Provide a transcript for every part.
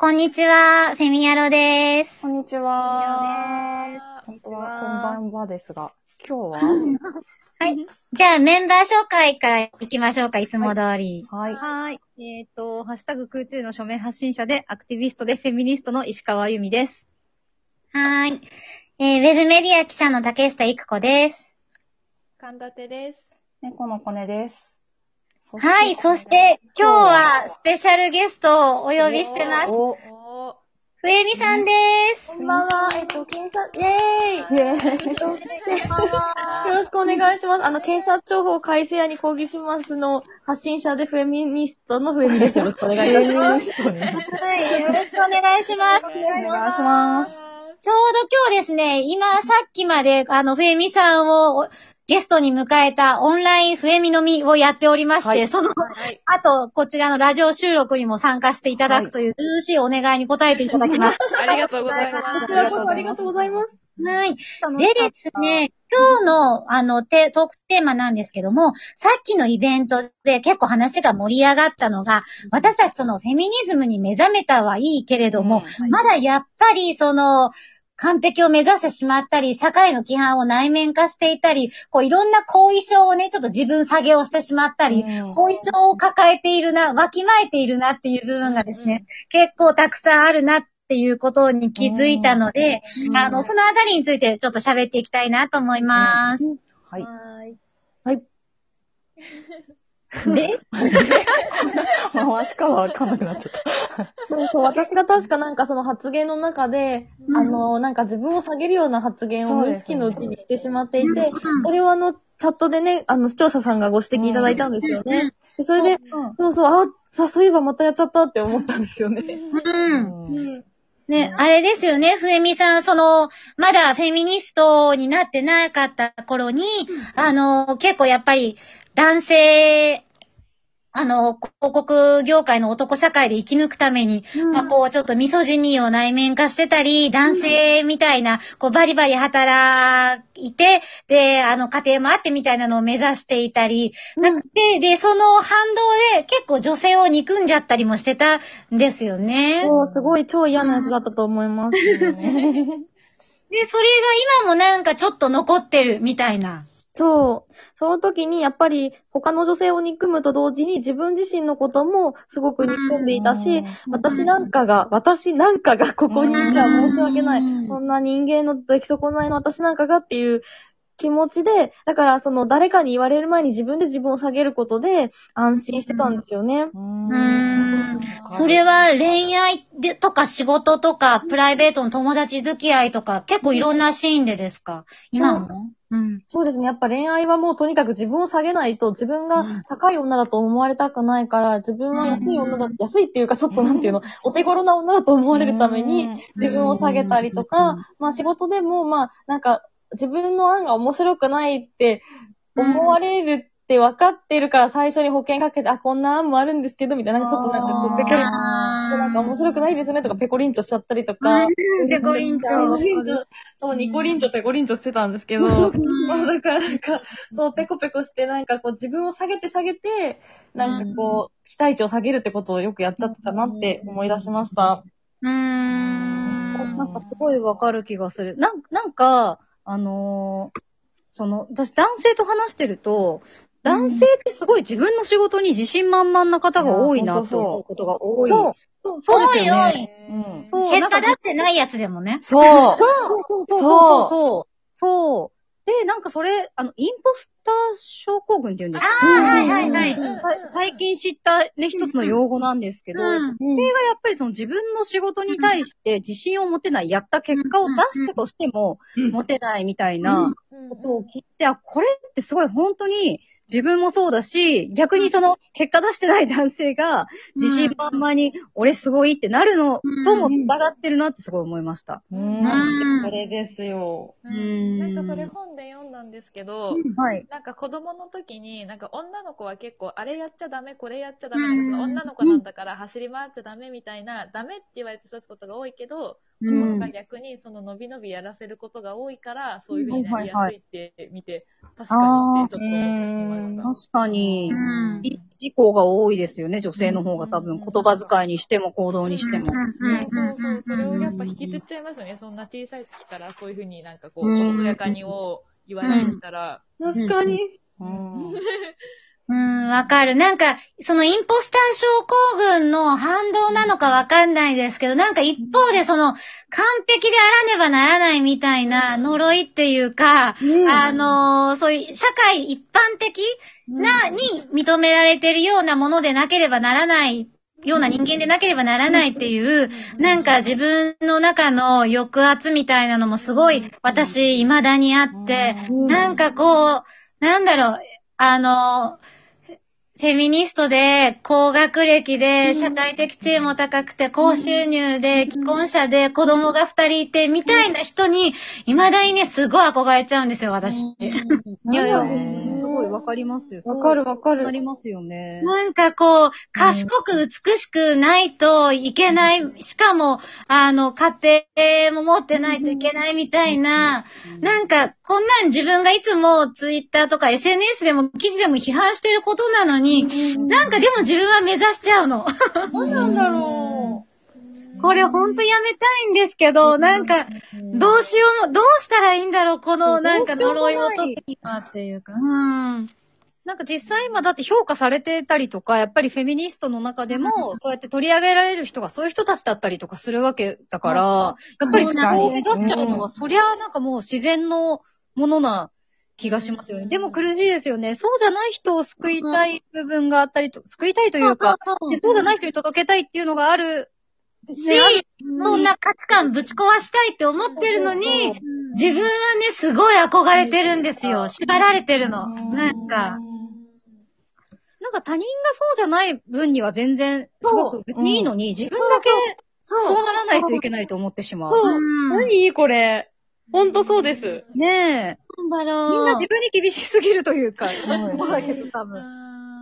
こんにちは、フェミヤロです。こんにちは。本当は、こんばんはですが、今日は、はい。じゃあ、メンバー紹介から行きましょうか、いつも通り。はい。はい。えっ、と、ハッシュタグ空中の署名発信者で、アクティビストでフェミニストの石川由美です。はーい。えー、ウェブメディア記者の竹下育子です。神田手です。猫のコネです。そはい、そして、今日はスペシャルゲストをお呼びしてます。お、おふえみさんです。こんばんは。えっと、検察、イェーイイェーイえっと、よろしくお願いします。あの、検察庁法改正案に抗議しますの発信者でフェミニストのフェミです。よろしくお願いします。はい、よろしくお願いします。お願いします。ちょうど今日ですね、今さっきまで、あの、フェミさんをゲストに迎えたオンラインフェミのみをやっておりまして、はいその、はい。あと、こちらのラジオ収録にも参加していただくという、涼しいお願いに答えていただきます。ありがとうございます。こちらこそありがとうございます。はい。でですね、今日の、あの、テトークテーマなんですけども、さっきのイベントで結構話が盛り上がったのが、私たちそのフェミニズムに目覚めたはいいけれども、まだやっぱりその、完璧を目指してしまったり、社会の規範を内面化していたり、こういろんな後遺症をね、ちょっと自分下げをしてしまったり、うん。後遺症を抱えているな、わきまえているなっていう部分がですね、結構たくさんあるなっていうことに気づいたので、うんあの、そのあたりについてちょっと喋っていきたいなと思います。はい。はい。はい。で、回しかはわかんなくなっちゃった。そうそう、私が確かなんかその発言の中で、うんあの、なんか自分を下げるような発言を無意識のうちにしてしまっていて、それをあの、チャットでね、あの、視聴者さんがご指摘いただいたんですよね。でそれで、そうそう、あ、さ、そういえばまたやっちゃったって思ったんですよね。うん。うん。ね、あれですよね、ふえみさん、その、まだフェミニストになってなかった頃に、あの、結構やっぱり男性、あの、広告業界の男社会で生き抜くために、まあ、こう、ちょっとミソジニーを内面化してたり、男性みたいな、こう、バリバリ働いて、で、あの、家庭もあってみたいなのを目指していたり、なで、で、その反動で結構女性を憎んじゃったりもしてたんですよね。そう、すごい超嫌なやつだったと思います。で、それが今もなんかちょっと残ってるみたいな。そう。その時にやっぱり他の女性を憎むと同時に自分自身のこともすごく憎んでいたし、私なんかが、私なんかがここにいては申し訳ない。うんこんな人間の出来損ないの私なんかがっていう気持ちで、だからその誰かに言われる前に自分で自分を下げることで安心してたんですよね。ううーん。それは恋愛でとか仕事とかプライベートの友達付き合いとか結構いろんなシーンでですか？今も？うん。そうですね。やっぱ恋愛はもうとにかく自分を下げないと自分が高い女だと思われたくないから、自分は安い女だ、安いっていうかちょっとなんていうの、お手頃な女だと思われるために自分を下げたりとか、まあ仕事でもまあなんか自分の案が面白くないって思われるって分かってるから最初に保険かけて、あ、こんな案もあるんですけど、みたいな、なんかちょっとなんかこうペコリン、なんか面白くないですよねとかペコリンチョしちゃったりとか、ペコリンチペコリンチョ、そう、ニコリンチョ、ペコリンチョしてたんですけど、まあだからなんか、そう、ペコペコしてなんかこう自分を下げて下げて、なんかこう、期待値を下げるってことをよくやっちゃってたなって思い出しました。うーん。なんかすごいわかる気がする。なんなんか、あのーその、私男性と話してると、男性ってすごい自分の仕事に自信満々な方が多いなと思うことが多い。そうそうそうですよ多いね。うん。そう、結果出してないやつでもね。そう。そうそうそうそうそう。そう。で、なんかそれ、あの、インポスター症候群って言うんですかああ、はいはいはい。さ最近知ったね、一つの用語なんですけど、うんそれがやっぱりその自分の仕事に対して自信を持てない、やった結果を出したとしてもうん持てないみたいなことを聞いて、あ、これってすごい本当に自分もそうだし、逆にその結果出してない男性が自信満々に俺すごいってなるのとも疑ってるなってすごい思いました。うん。うんこれですよ。ううんんなんかそれ本で読んだんですけど、はい。なんか子供の時に、なんか女の子は結構、あれやっちゃダメ、これやっちゃダメ、その女の子なんだから走り回っちゃダメみたいな、ダメって言われて育つことが多いけど、うん。が逆にその伸び伸びやらせることが多いから、そういうふうになりやすいって見て、確かにってちょっと思いました。確かに、うん。事故が多いですよね、女性の方が。多分。言葉遣いにしても行動にしても。ねそうそう、それをやっぱ引きずっちゃいますよね。そんな小さい時からそういうふうになんかこう、うん。おしやかにを言われてたら、確かに。うん。うん、わかる。なんか、そのインポスター症候群の反動なのかわかんないですけど、なんか一方でその、完璧であらねばならないみたいな呪いっていうか、あのーそういう社会一般的な、に認められてるようなものでなければならないような人間でなければならないっていう、なんか自分の中の抑圧みたいなのもすごい私未だにあって、なんかこう、なんだろう、あの、フェミニストで、高学歴で、社会的地位も高くて、高収入で、既婚者で、子供が二人いて、みたいな人に、未だにね、すごい憧れちゃうんですよ、私。いやいや、すごいわかりますよ。わかるわかる。な。りますよね。なんかこう、賢く美しくないといけない、しかも、あの、家庭も持ってないといけないみたいな、なんか、こんなん自分がいつもツイッターとか SNS でも記事でも批判してることなのに、なんかでも自分は目指しちゃうの。何なんだろこれほんとやめたいんですけど、なんか、どうしようも、どうしたらいいんだろう、このなんか呪いを解くにはっていうか。うん。なんか実際今だって評価されてたりとか、やっぱりフェミニストの中でも、そうやって取り上げられる人がそういう人たちだったりとかするわけだから、やっぱりそこを目指しちゃうのは、そりゃあなんかもう自然のものな気がしますよね。でも苦しいですよね。そうじゃない人を救いたい部分があったりと、救いたいというか、でそうじゃない人に届けたいっていうのがあるし、そんな価値観ぶち壊したいって思ってるのに、自分はね、すごい憧れてるんですよ。縛られてるの。なんか。なんか他人がそうじゃない分には全然、すごく別にいいのに、自分だけそうならないといけないと思ってしまう。何？これ。ほんとそうです。ねえ。なんだろう。みんな自分に厳しすぎるというか、そうだけど多分。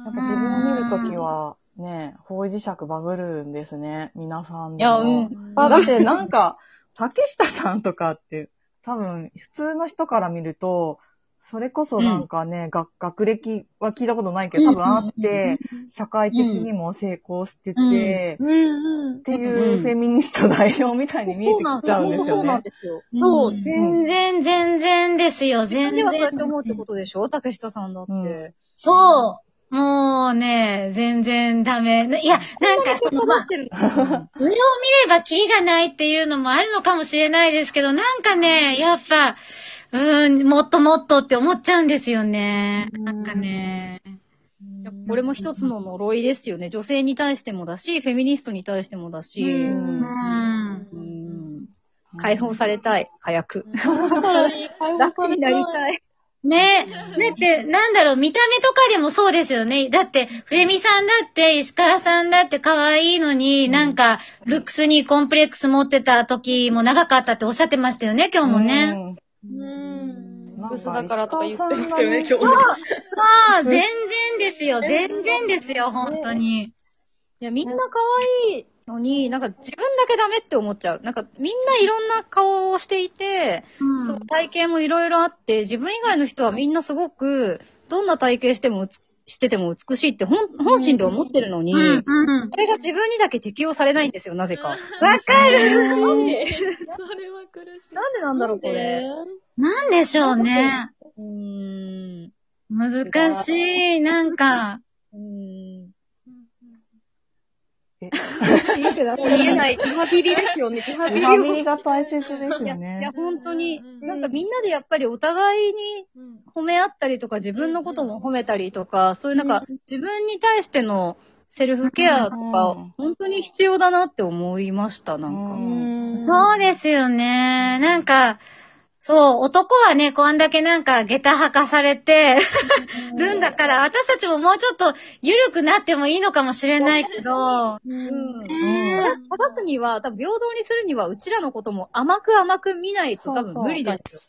なんか自分を見るときは、ね、方位磁石バグるんですね。皆さんいや、うん。あだってなんか、竹下さんとかって、多分、普通の人から見ると、それこそなんかね、学学歴は聞いたことないけど、多分あって、社会的にも成功してて、うんうんっていうフェミニスト代表みたいに見えてそうなんですよ。きちゃうん本当そうなんですよね。ですよ。そう、ん全然、全然ですよ、自全然。分ではそうやって思うってことでしょ？竹下さんだって。うんそう。もうね、全然ダメ。いや、なんかその、ま上を見ればキリがないっていうのもあるのかもしれないですけど、なんかね、やっぱ、うーん、もっともっとって思っちゃうんですよね。なんかね。これも一つの呪いですよね。女性に対してもだし、フェミニストに対してもだし。ううんん。うん解放されたい。早く。楽楽になりたい。ねだって、なんだろう、見た目とかでもそうですよね。だって、フレミさんだって、石川さんだって可愛いのに、なんか、ルックスにコンプレックス持ってた時も長かったっておっしゃってましたよね、今日もね。うん。なんかブスだからとか言ってましたよね、今日ね。ああ、全然ですよ、全然ですよ、本当に。いや、みんな可愛いのに、なんか自分だけダメって思っちゃう。なんかみんないろんな顔をしていて、うんそう、体型もいろいろあって、自分以外の人はみんなすごく、どんな体型してもうつ、してても美しいって本本心で思ってるのに、うん、うん。それが自分にだけ適用されないんですよ、なぜか。わかる。それは苦しい。なんでなんだろう、これ。なんでしょうね。うーん。難しい、なんか。うーん。て もう言えない。リハビリですよね、リハビリを。リハビリが大切ですいや、よいやね。本当に、うんなんかみんなでやっぱりお互いに褒め合ったりとか、自分のことも褒めたりとか、そういうなんか、自分に対してのセルフケアとかうん、本当に必要だなって思いました、なんか。うんそうですよね。なんか、そう、男はね、こんだけなんか、下駄履かされて るんだから、私たちももうちょっと緩くなってもいいのかもしれないけど、うん。うん正すには、多分平等にするには、うちらのことも甘く甘く見ないと多分無理ですよ。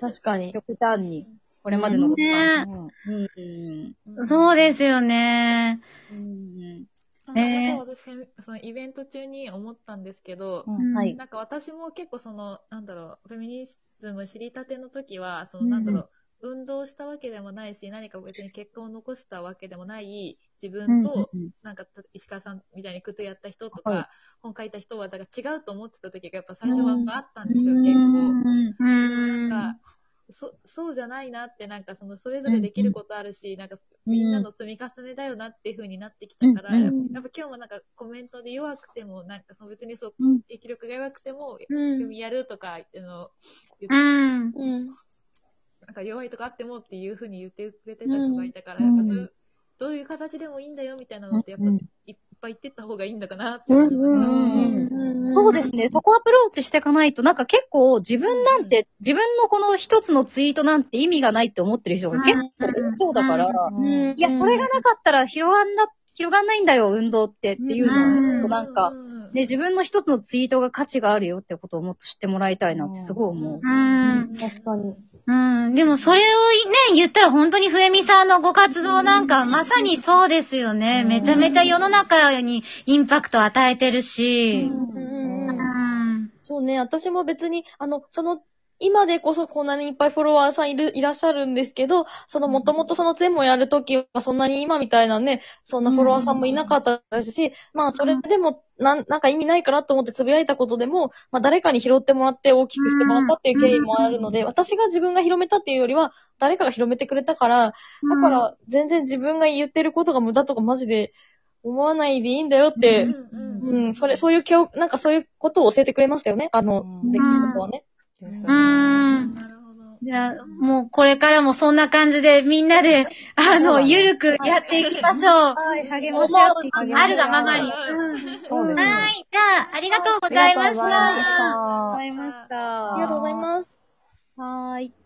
確かに。極端に。これまでのことが。ねうん。うん。そうですよね。うん。えー私、そのイベント中に思ったんですけど、うん。はい。なんか私も結構その、なんだろう、フェミニズム知りたての時は、そのなんだろう、運動したわけでもないし、何か別に結果を残したわけでもない自分と、なんか石川さんみたいに靴やった人とか、はい。本書いた人は、だから違うと思ってた時がやっぱ最初はあったんですよ、結構。うん。なんか、そ、そうじゃないなって、なんかその、それぞれできることあるし、なんか、みんなの積み重ねだよなっていう風になってきたから、うんうん。やっぱ今日もなんかコメントで弱くても、なんかその別にそううん、力力が弱くても、うん。組やるとか言っての、言ってうん。うん。なんか弱いとかあってもっていう風に言ってくれてた人がいたから、うん。やっぱそういう、どういう形でもいいんだよみたいなのって、やっぱうんぱい言ってった方がいいんだかなって。そうですね。そこアプローチしていかないと、なんか結構自分なんて、自分のこの一つのツイートなんて意味がないって思ってる人が結構多そうだから、うんいや、それがなかったら広がんな、広がんないんだよ、運動ってっていうのを、なんか、うんね、自分の一つのツイートが価値があるよってことをもっと知ってもらいたいなってすごい思う。うん。確かに。うん。でもそれをね、言ったら本当にふえみさんのご活動なんかまさにそうですよね。めちゃめちゃ世の中にインパクト与えてるし。うん。そうね、私も別に、あの、その、今でこそこんなにいっぱいフォロワーさんいる、いらっしゃるんですけど、そのもともとその全もやるときはそんなに今みたいなね、そんなフォロワーさんもいなかったですし、まあそれでもなん、なんか意味ないかなと思ってつぶやいたことでも、まあ誰かに拾ってもらって大きくしてもらったっていう経緯もあるので、私が自分が広めたっていうよりは、誰かが広めてくれたから、だから全然自分が言ってることが無駄とかマジで思わないでいいんだよって、うんうん、それ、そういう教、なんかそういうことを教えてくれましたよね。あの、うん。出来事はね。ですようねん。なるほど。じゃあ、もうこれからもそんな感じでみんなで、あの、ゆるくやっていきましょう。はい、励まし合っていきましょうあるがままに。うんそうですね。はい。じゃあ、ありがとうございましありがとうございましたた。ございました。ありがとうございます。はーい。